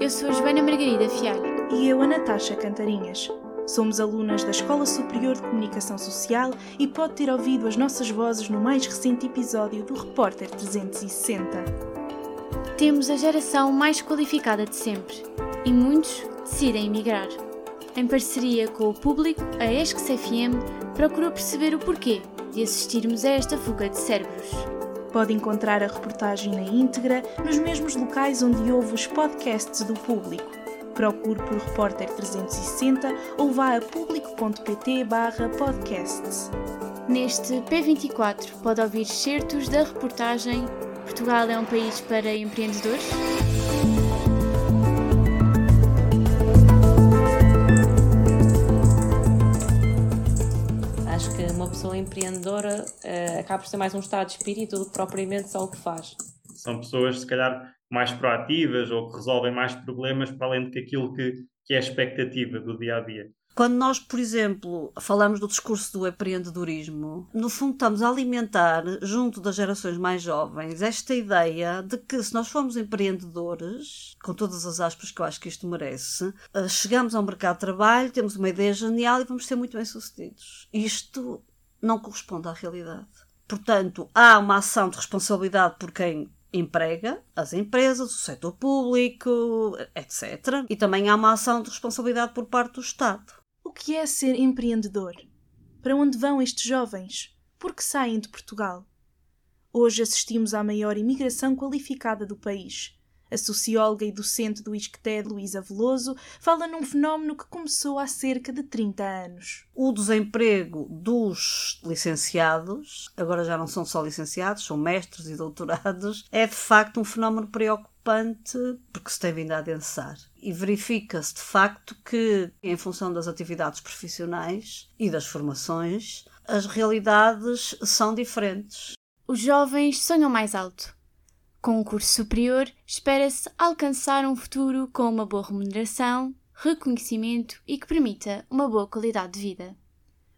Eu sou a Joana Margarida Fialho. E eu, a Natasha Cantarinhas. Somos alunas da Escola Superior de Comunicação Social e pode ter ouvido as nossas vozes no mais recente episódio do Repórter 360. Temos a geração mais qualificada de sempre e muitos decidem emigrar. Em parceria com o público, a ESCS FM procurou perceber o porquê de assistirmos a esta fuga de cérebros. Pode encontrar a reportagem na íntegra nos mesmos locais onde ouve os podcasts do público. Procure por Repórter 360 ou vá a público.pt podcasts. Neste P24 pode ouvir certos da reportagem Portugal é um país para empreendedores? Acho que uma pessoa empreendedora uh, acaba por ser mais um estado de espírito do que propriamente só o que faz. São pessoas, se calhar, mais proativas ou que resolvem mais problemas para além do aquilo que, que é a expectativa do dia a dia. Quando nós, por exemplo, falamos do discurso do empreendedorismo, no fundo estamos a alimentar, junto das gerações mais jovens, esta ideia de que se nós formos empreendedores, com todas as aspas que eu acho que isto merece, eh, chegamos ao mercado de trabalho, temos uma ideia genial e vamos ser muito bem-sucedidos. Isto não corresponde à realidade. Portanto, há uma ação de responsabilidade por quem emprega as empresas, o setor público, etc. E também há uma ação de responsabilidade por parte do Estado. O que é ser empreendedor? Para onde vão estes jovens? Por que saem de Portugal? Hoje assistimos à maior imigração qualificada do país. A socióloga e docente do ISCTE, Luísa Veloso, fala num fenómeno que começou há cerca de 30 anos. O desemprego dos licenciados, agora já não são só licenciados, são mestres e doutorados, é de facto um fenómeno preocupante porque se tem vindo a adensar. E verifica-se de facto que, em função das atividades profissionais e das formações, as realidades são diferentes. Os jovens sonham mais alto com um curso superior, espera-se alcançar um futuro com uma boa remuneração, reconhecimento e que permita uma boa qualidade de vida.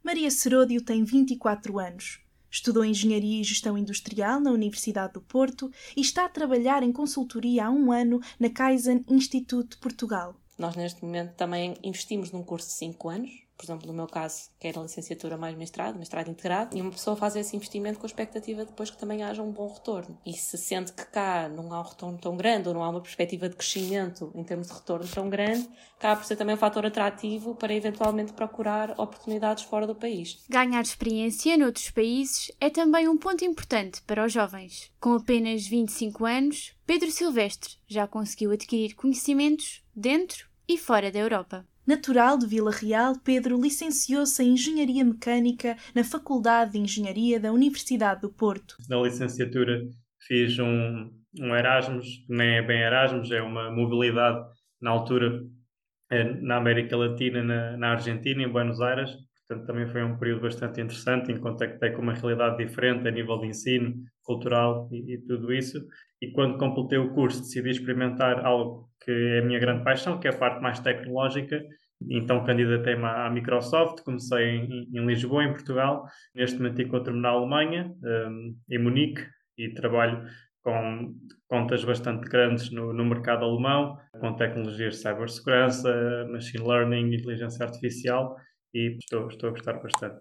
Maria Seródio tem 24 anos. Estudou Engenharia e Gestão Industrial na Universidade do Porto e está a trabalhar em consultoria há um ano na Kaizen Institute de Portugal. Nós, neste momento, também investimos num curso de 5 anos, por exemplo, no meu caso, que era licenciatura mais mestrado, mestrado integrado, e uma pessoa faz esse investimento com a expectativa depois que também haja um bom retorno. E se sente que cá não há um retorno tão grande, ou não há uma perspectiva de crescimento em termos de retorno tão grande, acaba por ser também um fator atrativo para eventualmente procurar oportunidades fora do país. Ganhar experiência noutros países é também um ponto importante para os jovens. Com apenas 25 anos, Pedro Silvestre já conseguiu adquirir conhecimentos dentro e fora da Europa. Natural de Vila Real, Pedro licenciou-se em Engenharia Mecânica na Faculdade de Engenharia da Universidade do Porto. Na licenciatura fiz um, um Erasmus, nem é bem Erasmus, é uma mobilidade na altura é, na América Latina, na, na Argentina, em Buenos Aires. Portanto, também foi um período bastante interessante, em contactei com uma realidade diferente a nível de ensino, cultural e, e tudo isso. E quando completei o curso, decidi experimentar algo que é a minha grande paixão, que é a parte mais tecnológica. Então candidatei-me à Microsoft, comecei em, em, Lisboa, em Portugal. Neste momento encontro-me na Alemanha, um, em Munique, e trabalho com contas bastante grandes no, no mercado alemão, com tecnologias de cibersegurança, machine learning, inteligência artificial, e estou, estou a gostar bastante.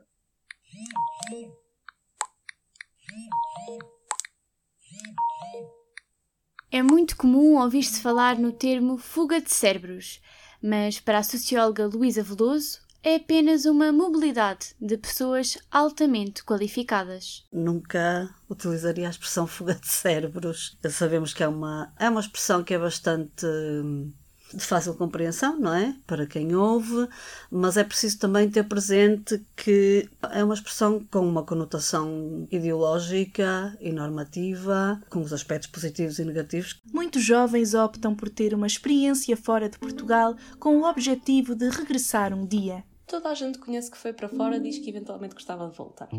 É muito comum ouvir-se falar no termo fuga de cérebros, mas para a socióloga Luísa Veloso é apenas uma mobilidade de pessoas altamente qualificadas. Nunca utilizaria a expressão fuga de cérebros. Sabemos que é uma, é uma expressão que é bastante hum, de fácil compreensão, não é? Para quem ouve, mas é preciso também ter presente que é uma expressão com uma conotação ideológica e normativa, com os aspectos positivos e negativos. Muitos jovens optam por ter uma experiência fora de Portugal com o objetivo de regressar um dia. Toda a gente que conhece que foi para fora diz que eventualmente gostava de voltar.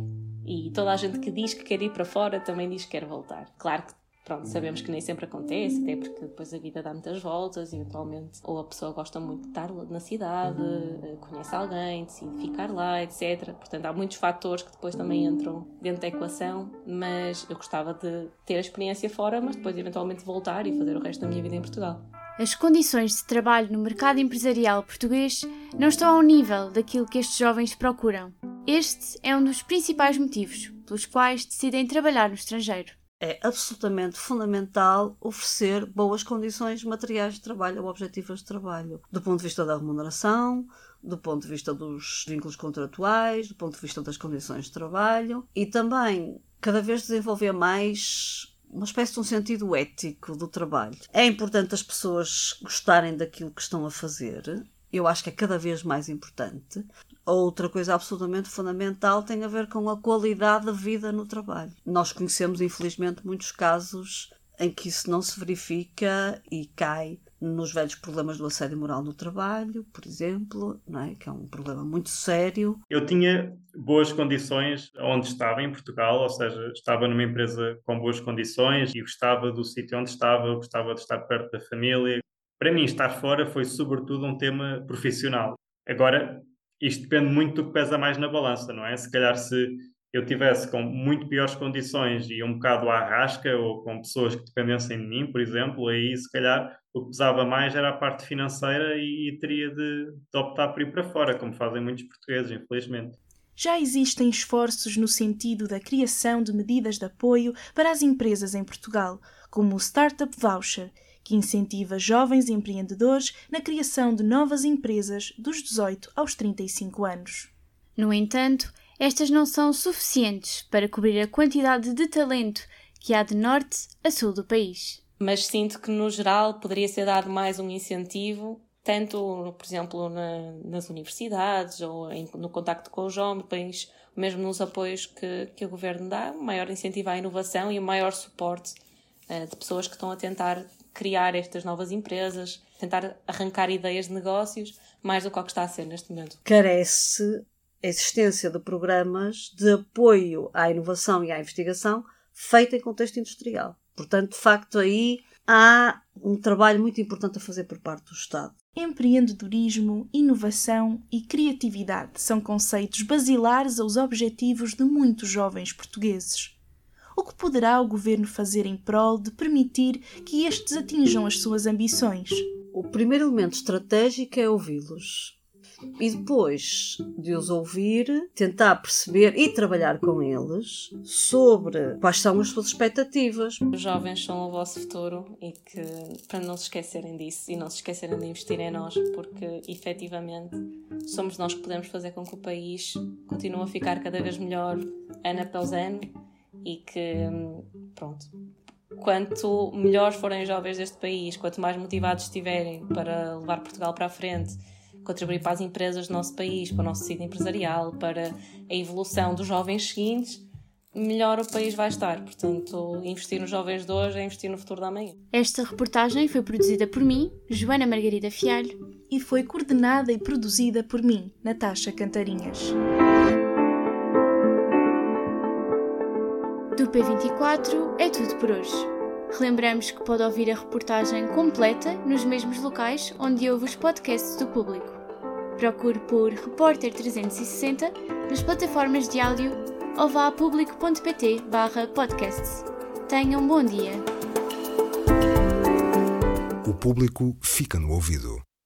E toda a gente que diz que quer ir para fora também diz que quer voltar. Claro que pronto, sabemos que nem sempre acontece, até porque depois a vida dá muitas voltas, eventualmente, ou a pessoa gosta muito de estar na cidade, eh, conhece alguém, decide ficar lá, etc. Portanto, há muitos fatores que depois também entram dentro da equação, mas eu gostava de ter a experiência fora, mas depois eventualmente voltar e fazer o resto da minha vida em Portugal. as condições de trabalho no mercado empresarial português não estão ao nível daquilo que estes jovens procuram. Este é um dos principais motivos pelos quais decidem trabalhar no estrangeiro. É absolutamente fundamental oferecer boas condições materiais de trabalho ou objetivas de trabalho, do ponto de vista da remuneração, do ponto de vista dos vínculos contratuais, do ponto de vista das condições de trabalho e também cada vez desenvolver mais uma espécie de um sentido ético do trabalho. É importante as pessoas gostarem daquilo que estão a fazer. Eu acho que é cada vez mais importante. Outra coisa absolutamente fundamental tem a ver com a qualidade da vida no trabalho. Nós conhecemos, infelizmente, muitos casos em que isso não se verifica e cai nos velhos problemas do assédio moral no trabalho, por exemplo, não é? que é um problema muito sério. Eu tinha boas condições onde estava, em Portugal, ou seja, estava numa empresa com boas condições e gostava do sítio onde estava, gostava de estar perto da família. Para mim, estar fora foi sobretudo um tema profissional. Agora, isto depende muito do que pesa mais na balança, não é? Se calhar se eu tivesse com muito piores condições e um bocado à rasca ou com pessoas que dependessem de mim, por exemplo, aí se calhar o que pesava mais era a parte financeira e, e teria de, de optar por ir para fora, como fazem muitos portugueses, infelizmente. Já existem esforços no sentido da criação de medidas de apoio para as empresas em Portugal, como o Startup Voucher, que incentiva jovens empreendedores na criação de novas empresas dos 18 aos 35 anos. No entanto, estas não são suficientes para cobrir a quantidade de talento que há de norte a sul do país. Mas sinto que, no geral, poderia ser dado mais um incentivo, tanto, por exemplo, na, nas universidades ou em, no contacto com os jovens, mesmo nos apoios que, que o governo dá, um maior incentivo à inovação e um maior suporte uh, de pessoas que estão a tentar criar estas novas empresas, tentar arrancar ideias de negócios, mais do que o que está a ser neste momento. Carece a existência de programas de apoio à inovação e à investigação feita em contexto industrial. Portanto, de facto, aí há um trabalho muito importante a fazer por parte do Estado. Empreendedorismo, inovação e criatividade são conceitos basilares aos objetivos de muitos jovens portugueses. O que poderá o governo fazer em prol de permitir que estes atinjam as suas ambições? O primeiro elemento estratégico é ouvi-los e depois de os ouvir, tentar perceber e trabalhar com eles sobre quais são as suas expectativas. Os jovens são o vosso futuro e que para não se esquecerem disso e não se esquecerem de investir em nós, porque efetivamente somos nós que podemos fazer com que o país continue a ficar cada vez melhor ano após ano e que, pronto, quanto melhores forem os jovens deste país, quanto mais motivados estiverem para levar Portugal para a frente contribuir para as empresas do nosso país, para o nosso tecido empresarial, para a evolução dos jovens seguintes, melhor o país vai estar. Portanto, investir nos jovens de hoje é investir no futuro da manhã. Esta reportagem foi produzida por mim, Joana Margarida Fialho, e foi coordenada e produzida por mim, Natasha Cantarinhas. Do P24 é tudo por hoje. Relembramos que pode ouvir a reportagem completa nos mesmos locais onde ouve os podcasts do público. Procure por Repórter 360 nas plataformas de áudio ou vá a público.pt podcasts. Tenham um bom dia. O público fica no ouvido.